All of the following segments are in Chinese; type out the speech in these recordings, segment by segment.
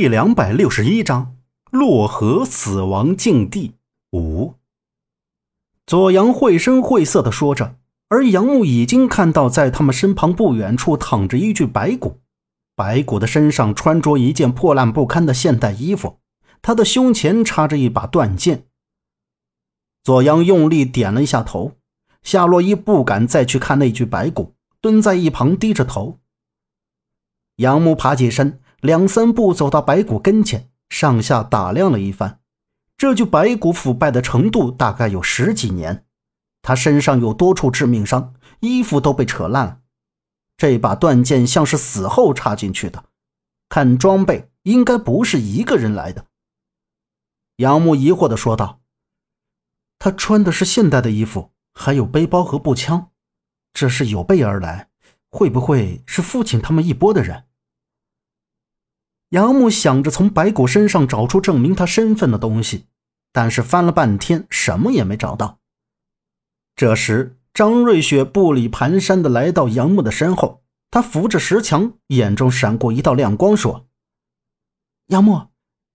第两百六十一章洛河死亡境地五。左阳绘声绘色的说着，而杨木已经看到，在他们身旁不远处躺着一具白骨。白骨的身上穿着一件破烂不堪的现代衣服，他的胸前插着一把断剑。左阳用力点了一下头，夏洛伊不敢再去看那具白骨，蹲在一旁低着头。杨木爬起身。两三步走到白骨跟前，上下打量了一番。这具白骨腐败的程度大概有十几年，他身上有多处致命伤，衣服都被扯烂了。这把断剑像是死后插进去的，看装备应该不是一个人来的。杨木疑惑地说道：“他穿的是现代的衣服，还有背包和步枪，这是有备而来，会不会是父亲他们一拨的人？”杨木想着从白骨身上找出证明他身份的东西，但是翻了半天，什么也没找到。这时，张瑞雪步履蹒跚的来到杨木的身后，他扶着石墙，眼中闪过一道亮光，说：“杨木，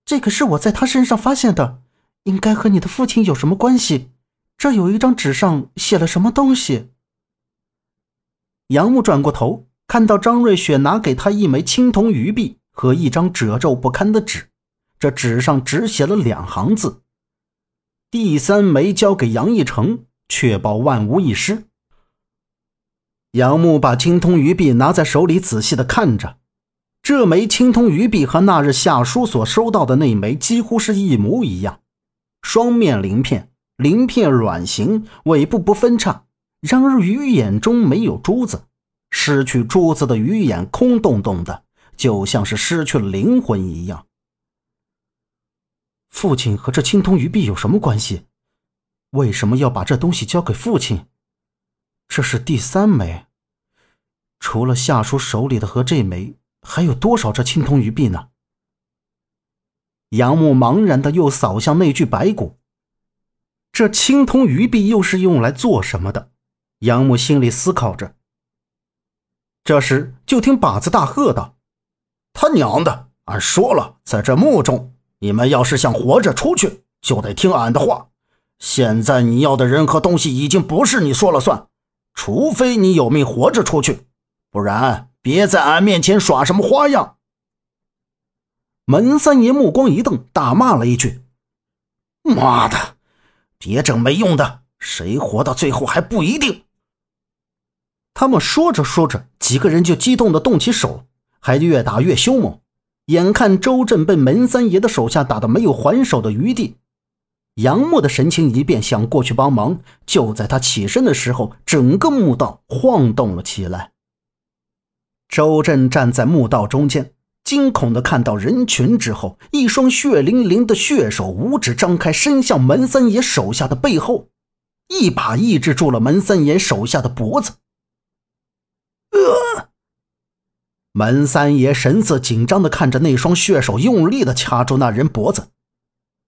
这可是我在他身上发现的，应该和你的父亲有什么关系？这有一张纸上写了什么东西？”杨木转过头，看到张瑞雪拿给他一枚青铜鱼币。和一张褶皱不堪的纸，这纸上只写了两行字：“第三枚交给杨义成，确保万无一失。”杨木把青铜鱼币拿在手里，仔细的看着。这枚青铜鱼币和那日夏叔所收到的那枚几乎是一模一样，双面鳞片，鳞片卵形，尾部不分叉。然而鱼眼中没有珠子，失去珠子的鱼眼空洞洞的。就像是失去了灵魂一样。父亲和这青铜鱼币有什么关系？为什么要把这东西交给父亲？这是第三枚。除了夏叔手里的和这枚，还有多少这青铜鱼币呢？杨木茫然的又扫向那具白骨。这青铜鱼币又是用来做什么的？杨木心里思考着。这时，就听把子大喝道。他娘的！俺说了，在这墓中，你们要是想活着出去，就得听俺的话。现在你要的人和东西已经不是你说了算，除非你有命活着出去，不然别在俺面前耍什么花样。门三爷目光一瞪，大骂了一句：“妈的，别整没用的，谁活到最后还不一定。”他们说着说着，几个人就激动的动起手。还越打越凶猛，眼看周震被门三爷的手下打得没有还手的余地，杨木的神情一变，想过去帮忙。就在他起身的时候，整个墓道晃动了起来。周震站在墓道中间，惊恐地看到人群之后，一双血淋淋的血手五指张开，伸向门三爷手下的背后，一把抑制住了门三爷手下的脖子。呃。门三爷神色紧张地看着那双血手，用力地掐住那人脖子。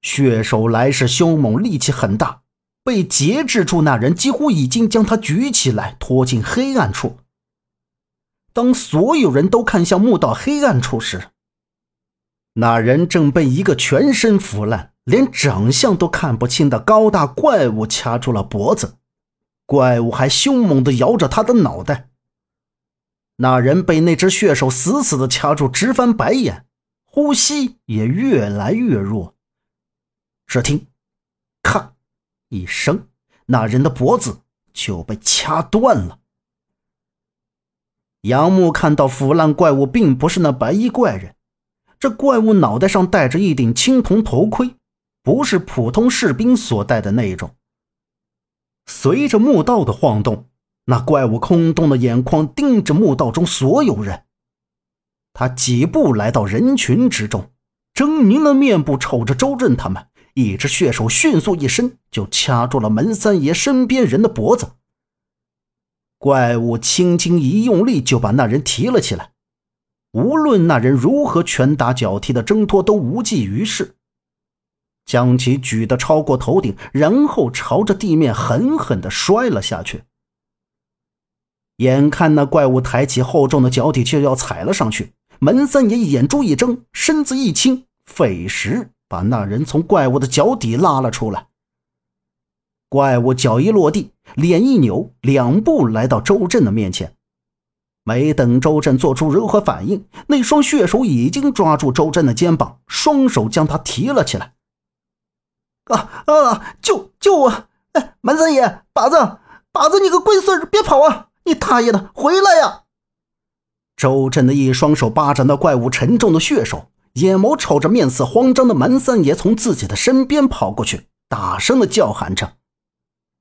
血手来势凶猛，力气很大，被节制住那人几乎已经将他举起来，拖进黑暗处。当所有人都看向墓道黑暗处时，那人正被一个全身腐烂、连长相都看不清的高大怪物掐住了脖子，怪物还凶猛地摇着他的脑袋。那人被那只血手死死的掐住，直翻白眼，呼吸也越来越弱。只听“咔”一声，那人的脖子就被掐断了。杨木看到腐烂怪物并不是那白衣怪人，这怪物脑袋上戴着一顶青铜头盔，不是普通士兵所戴的那种。随着墓道的晃动。那怪物空洞的眼眶盯着墓道中所有人，他几步来到人群之中，狰狞的面部瞅着周震他们，一只血手迅速一伸，就掐住了门三爷身边人的脖子。怪物轻轻一用力，就把那人提了起来。无论那人如何拳打脚踢的挣脱，都无济于事。将其举得超过头顶，然后朝着地面狠狠地摔了下去。眼看那怪物抬起厚重的脚底就要踩了上去，门三爷眼珠一睁，身子一轻，费时把那人从怪物的脚底拉了出来。怪物脚一落地，脸一扭，两步来到周震的面前。没等周震做出任何反应，那双血手已经抓住周震的肩膀，双手将他提了起来。啊啊！救救我！哎，门三爷，靶子，靶子，你个龟孙，别跑啊！你大爷的，回来呀！周震的一双手扒着那怪物沉重的血手，眼眸瞅着面色慌张的门三爷从自己的身边跑过去，大声的叫喊着。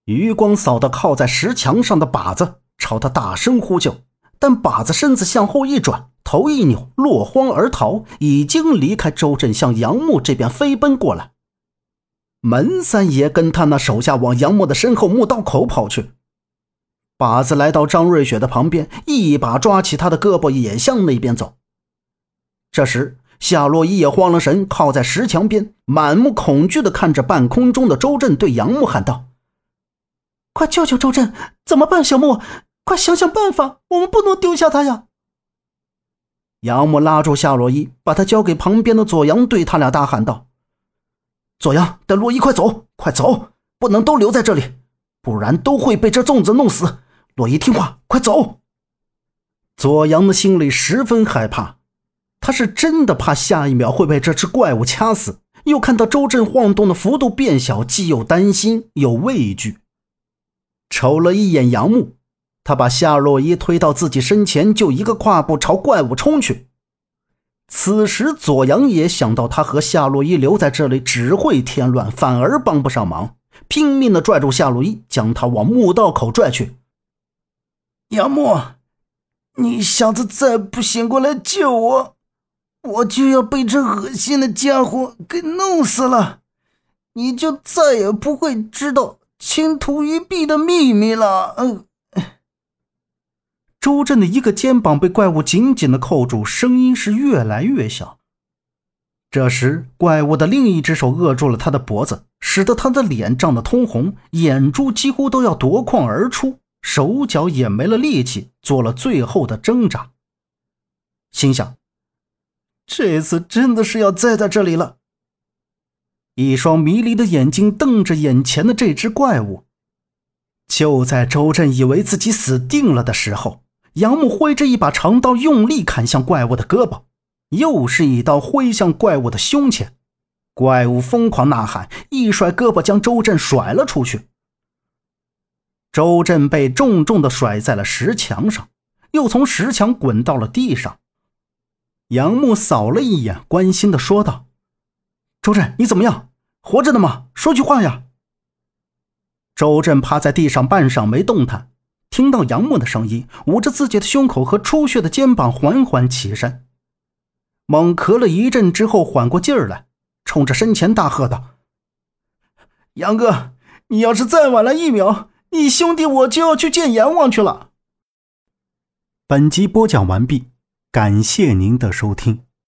余光扫到靠在石墙上的靶子，朝他大声呼救。但靶子身子向后一转，头一扭，落荒而逃，已经离开周震，向杨木这边飞奔过来。门三爷跟他那手下往杨木的身后墓道口跑去。靶子来到张瑞雪的旁边，一把抓起她的胳膊，也向那边走。这时，夏洛伊也慌了神，靠在石墙边，满目恐惧地看着半空中的周震，对杨木喊道：“快救救周震！怎么办，小木？”快想想办法，我们不能丢下他呀！杨木拉住夏洛伊，把他交给旁边的左阳，对他俩大喊道：“左阳，带洛伊快走，快走，不能都留在这里，不然都会被这粽子弄死。洛伊听话，快走。”左阳的心里十分害怕，他是真的怕下一秒会被这只怪物掐死，又看到周震晃动的幅度变小，既又担心又畏惧，瞅了一眼杨木。他把夏洛伊推到自己身前，就一个跨步朝怪物冲去。此时，左阳也想到他和夏洛伊留在这里只会添乱，反而帮不上忙，拼命的拽住夏洛伊，将他往墓道口拽去。杨木，你小子再不醒过来救我，我就要被这恶心的家伙给弄死了，你就再也不会知道青土玉璧的秘密了。嗯。周震的一个肩膀被怪物紧紧的扣住，声音是越来越小。这时，怪物的另一只手扼住了他的脖子，使得他的脸涨得通红，眼珠几乎都要夺眶而出，手脚也没了力气，做了最后的挣扎。心想：这次真的是要栽在这里了。一双迷离的眼睛瞪着眼前的这只怪物。就在周震以为自己死定了的时候，杨木挥着一把长刀，用力砍向怪物的胳膊，又是一刀挥向怪物的胸前。怪物疯狂呐喊，一甩胳膊将周震甩了出去。周震被重重的甩在了石墙上，又从石墙滚到了地上。杨木扫了一眼，关心的说道：“周震，你怎么样？活着的吗？说句话呀！”周震趴在地上半晌没动弹。听到杨木的声音，捂着自己的胸口和出血的肩膀，缓缓起身，猛咳了一阵之后，缓过劲儿来，冲着身前大喝道：“杨哥，你要是再晚来一秒，你兄弟我就要去见阎王去了。”本集播讲完毕，感谢您的收听。